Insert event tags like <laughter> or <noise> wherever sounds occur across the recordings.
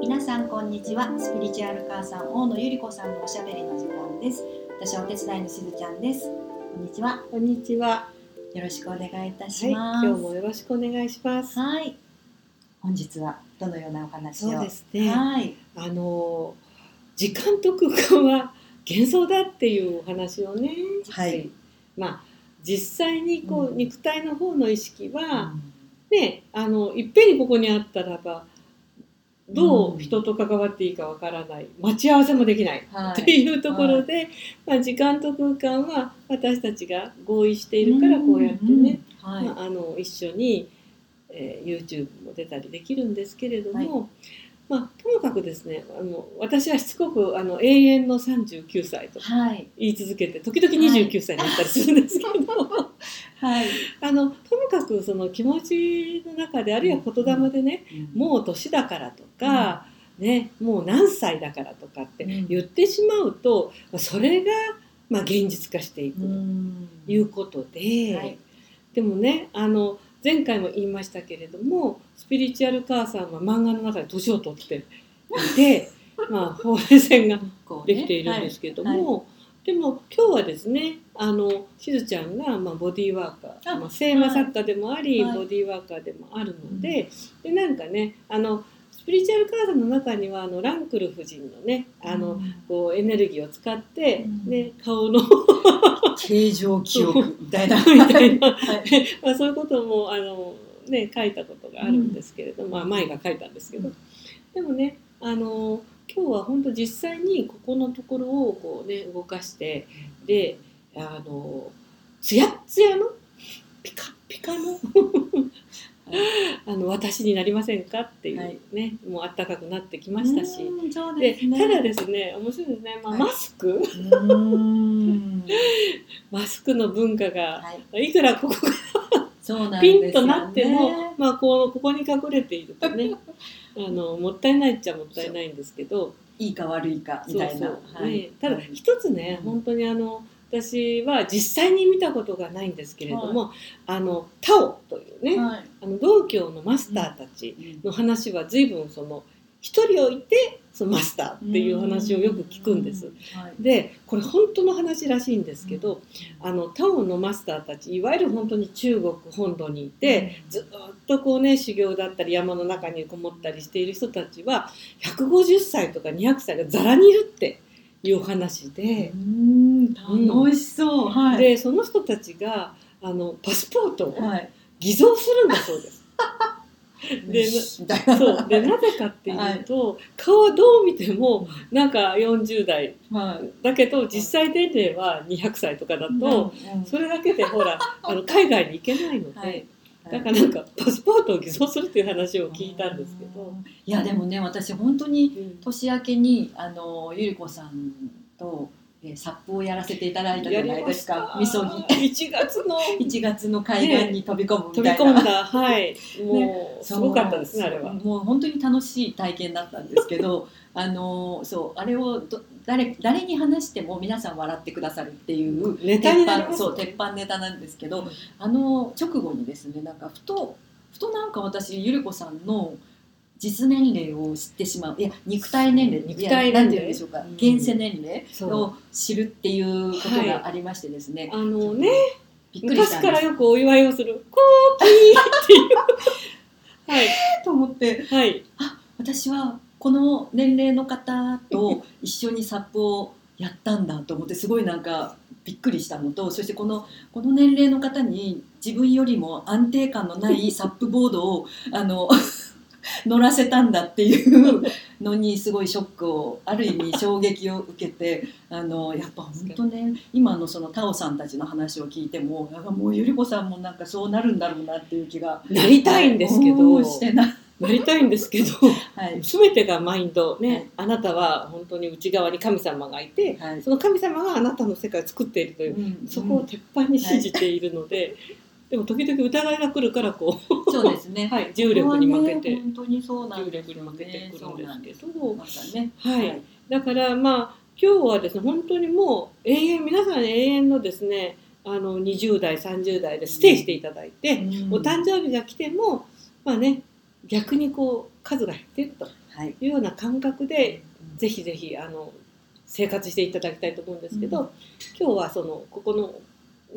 皆さんこんにちはスピリチュアル母さん大野ゆり子さんのおしゃべりの時間です私はお手伝いのしずちゃんですこんにちはこんにちは。よろしくお願いいたしはい、ます今日もよろしくお願いします。はい本日はどのようなお話を？そうですね。はいあの時間と空間は幻想だっていうお話をね。はい。まあ実際にこう、うん。肉体の方の意識うは、ん。ね、あのいっぺんにここにあったらば。どううん。人と関わっていいかわからない。待ち合わせもできない。はっていうところで、まあ、時間と空間は私たちが合意しているからこうやってね、うんはい、まあ、あの一緒に、えー YouTube も出たりできるんですけれども、まあ、ともかくですねあの私はしつこくあの永遠の39歳とはい。言い続けて時々29歳になったりするんですけど、はい、<laughs> あのともかくその気持ちの中であるいは言霊でね、もう年だからとか、ね、もう何歳だからとかって言ってしまうとそれが、まあ、現実化していくうとん。いうことで。はい。でもねあの前回も言いましたけれどもスピリチュアル母さんは漫画の中で年を取っていて、<laughs> まあ、ほうれい線ができているんですけれども、でも今日はですねあのしずちゃんが、まあ、ボディーワーカーあまあ、聖魔作家でもあり、はいボディーワーカーでもあるので,、でなんかねあのスピリチュアル母さんの中にはあのランクル夫人のねあの、うん。こうエネルギーを使って、うん。ね、顔の形状記憶みたいな。<laughs> みたいな。はい。まあ、そういうこともあの、ね、書いたことがあるんですけれども、まあ、前が書いたんですけど、うん。でもねあの今日は本当実際にここのところをこう、ね、動かしてであのツヤッツヤのピカッピカのあの私になりませんかっていうね、もうあったかくなってきましたし。でね。ただですね面白いですね、まあ、はい。マスク、うん。<laughs> マスクの文化がはい。いくらここそうなんピンとなっても、まあ、こうここに隠れているとね <laughs> あのもったいないっちゃもったいないんですけど。いいか悪いかみそうたいな。そう、はい。ね、ただ一つね、うん本当にあの私は実際に見たことがないんですけれども、あのタオというね、はい。あの道教のマスターたちの話は随分その一人置いてそのマスターっていう話をよく聞くんです。はい。でこれ本当の話らしいんですけど、あのタオのマスターたちいわゆる本当に中国本土にいて、ずっとこうね修行だったり山の中にこもったりしている人たちは150歳とか200歳がざらにいるっていう話で。う、ん。楽しそう、はい。でその人たちがあのパスポートをはい。偽造するんだそうです。<laughs> でなそう。でなぜかっていうと、顔はどう見てもなんか40代。はい。だけど実際年齢は200歳とかだと、うん。それだけでほらあの海外に行けないので、はいだからなんかパスポートを偽造するっていう話を聞いたんですけど、いやでもね私本当にうん。年明けにあのゆり子さんと、えー、サップをやらせていただいたじゃないですか。みそぎ。1月の。1月の海岸に飛び込むみ飛びたいな、込んだ、はい。もうすごかったですねあれは。もう本当に楽しい体験だったんですけどあのそうあれをど誰誰に話しても皆さん笑ってくださるっていう鉄板そう鉄板ネタなんですけど、あの直後にですねなんかふとふとなんか私ゆり子さんの実年齢を知ってしまういや肉体年齢肉体なんて言うんでしょうか、うん現世年齢を知るっていうことがありましてですね、あのねびっくりし昔からよくお祝いをする「<laughs> コーキー」っていう。<laughs> はい。<laughs> と思ってはい。私はこの年齢の方と一緒にサップをやったんだと思ってすごいなんかびっくりしたのとそしてこのこの年齢の方に自分よりも安定感のないサップボードをあの <laughs> 乗らせたんだっていうのにすごいショックをある意味衝撃を受けてあのやっぱ本当ね今のそのタオさんたちの話を聞いてもなんかもうゆり子さんもなんかそうなるんだろうなっていう気がなりたいんですけど。うんしてななりたいんですけどはい。全てがマインド。ね、はい。あなたは本当に内側に神様がいてはい。その神様があなたの世界を作っているという、うんそこを鉄板に信じているので、でも時々疑いが来るからこう、そうですね。<laughs> はい、重力に負けて、ね本当にそうなん重ですよ力に負けてね。くるんんですすけど、またね。はい、だからまあ今日はですね本当にもう永遠皆さん永遠のですねあの20代30代でステイしていただいて、うん。お誕生日が来てもまあね逆にこう数が減っていくとはい。いうような感覚でぜひぜひあの生活していただきたいと思うんですけど、うん。今日はそのここの、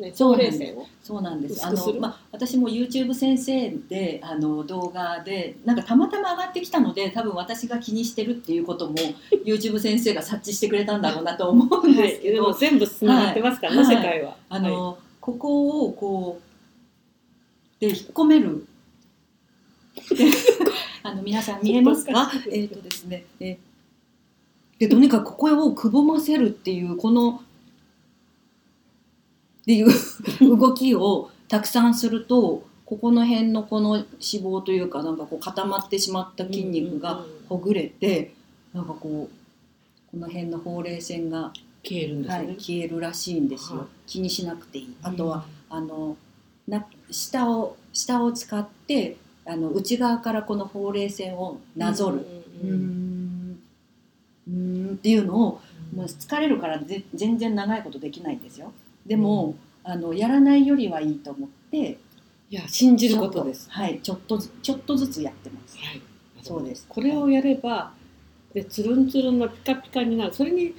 ね、そうなんです。なんです。あのまあ私も YouTube 先生であの動画でなんかたまたま上がってきたので多分私が気にしてるっていうことも YouTube 先生が察知してくれたんだろうなと思うんですけでど、も全部つながってますからね、はい。世界は。あの、はい。ここをこうで引っ込める。であの皆さん見えますか？えっ、とですね。えでとにかくここをくぼませるっていうこのっていう動きをたくさんするとここの辺のこの脂肪というかなんかこう固まってしまった筋肉がほぐれてなんかこうこの辺のほうれい線が、消えるんですはい。消えるらしいんですよ、はい気にしなくていいあとは、あのな下を下を使ってあの内側からこのほうれい線をなぞる、うん。うん。っていうのをもう疲れるからぜ全然長いことできないんですよ。でも、あのやらないよりはいいと思っていや信じることです。はいちょっとずちょっとずつやってます。はい、そうです。これをやれば、でつるんつるんのピカピカになる。それに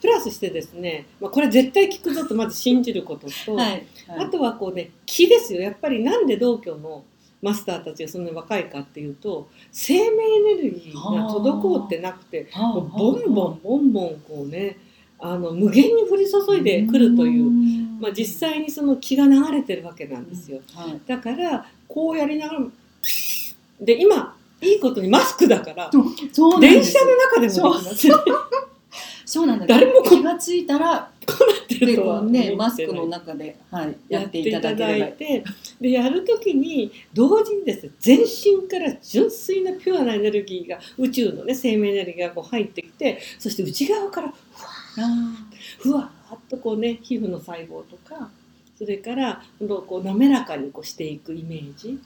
プラスしてですね、まあ、これ絶対効くぞとまず信じることと、はい、あとはこうね気ですよ。やっぱりなんで道教のマスターたちがそんなに若いかっていうと生命エネルギーが滞ってなくてボンボンボンボンこうねあの無限に降り注いでくるという、ん。まあ、実際にその気が流れてるわけなんですよ。はい。だからこうやりながらで今いいことにマスクだから電車の中でもできます。よね。そうなんだ <laughs> 誰もこ気がついたらってでるとはねマスクの中で、はい、やっていただいてでやるときに同時にですね全身から純粋なピュアなエネルギーが宇宙のね生命エネルギーがこう入ってきてそして内側からあふわーっとこうね皮膚の細胞とかそれからこう滑らかにこうしていくイメージ。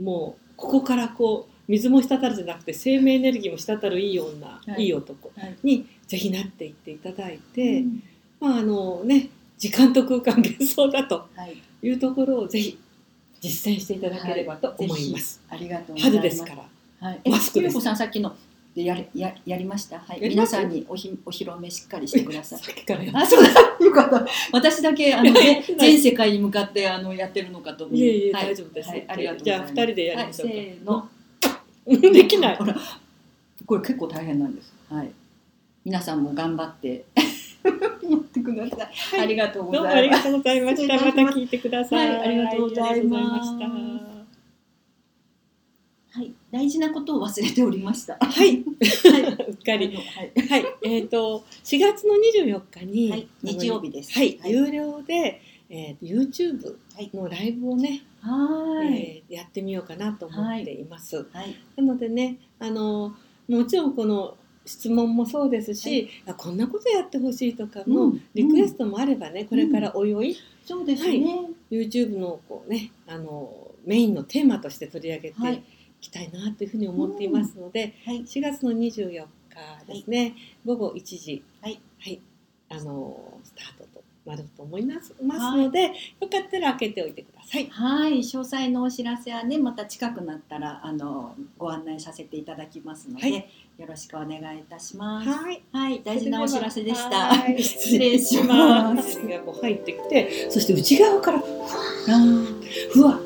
もうここからこう水も滴るじゃなくて生命エネルギーも滴るいい女、はい。い、い男ーはい。にぜひなっていっていただいて、うんまああのね時間と空間幻想だとはいいうところをぜひ実践していただければと思います。ありがとうございます春ですから。はい、えマスクですゆうこさんさっきのでやりややりました？はい、皆さんにおひお披露目しっかりしてください。<laughs> さっきからやっあ、そうだ。<laughs> よかった。私だけあの、<laughs> ね、全世界に向かってあのやってるのかと思う。いえいえはい大丈夫ですはい、ありがとうごじゃあざいます。二人でやりましょうかはい、せーの。できないこれ結構大変なんです。はい。皆さんも頑張って <laughs> やってください。いありがとうございます。りがとうございました。また聞いてください。はいありがとうございましたはい、大事なことを忘れておりました。はい、は <laughs> うっかり。はい。はい、えっ、と4月の24日に、はい、日曜日です。はい、はい。有料で、えー、YouTube はいのライブをね、はいえーやってみようかなと思っています。はい。なのでね、あのもちろんこの質問もそうですし、あこんなことやってほしいとかのうん。リクエストもあればね、これからおいおい、そうですね。YouTube のこうねあのメインのテーマとして取り上げてはい。いきたいなというふうに思っていますので、はい。4月の24日ですね、午後1時、はい。あのスタートとなると思いますますので、よかったら開けておいてください。はい、詳細のお知らせはね、また近くなったら、あの、ご案内させていただきますので。はいよろしくお願いいたします。はい、はい、大事なお知らせでした。はい失礼します。がこう入ってきて、そして内側からあーふわ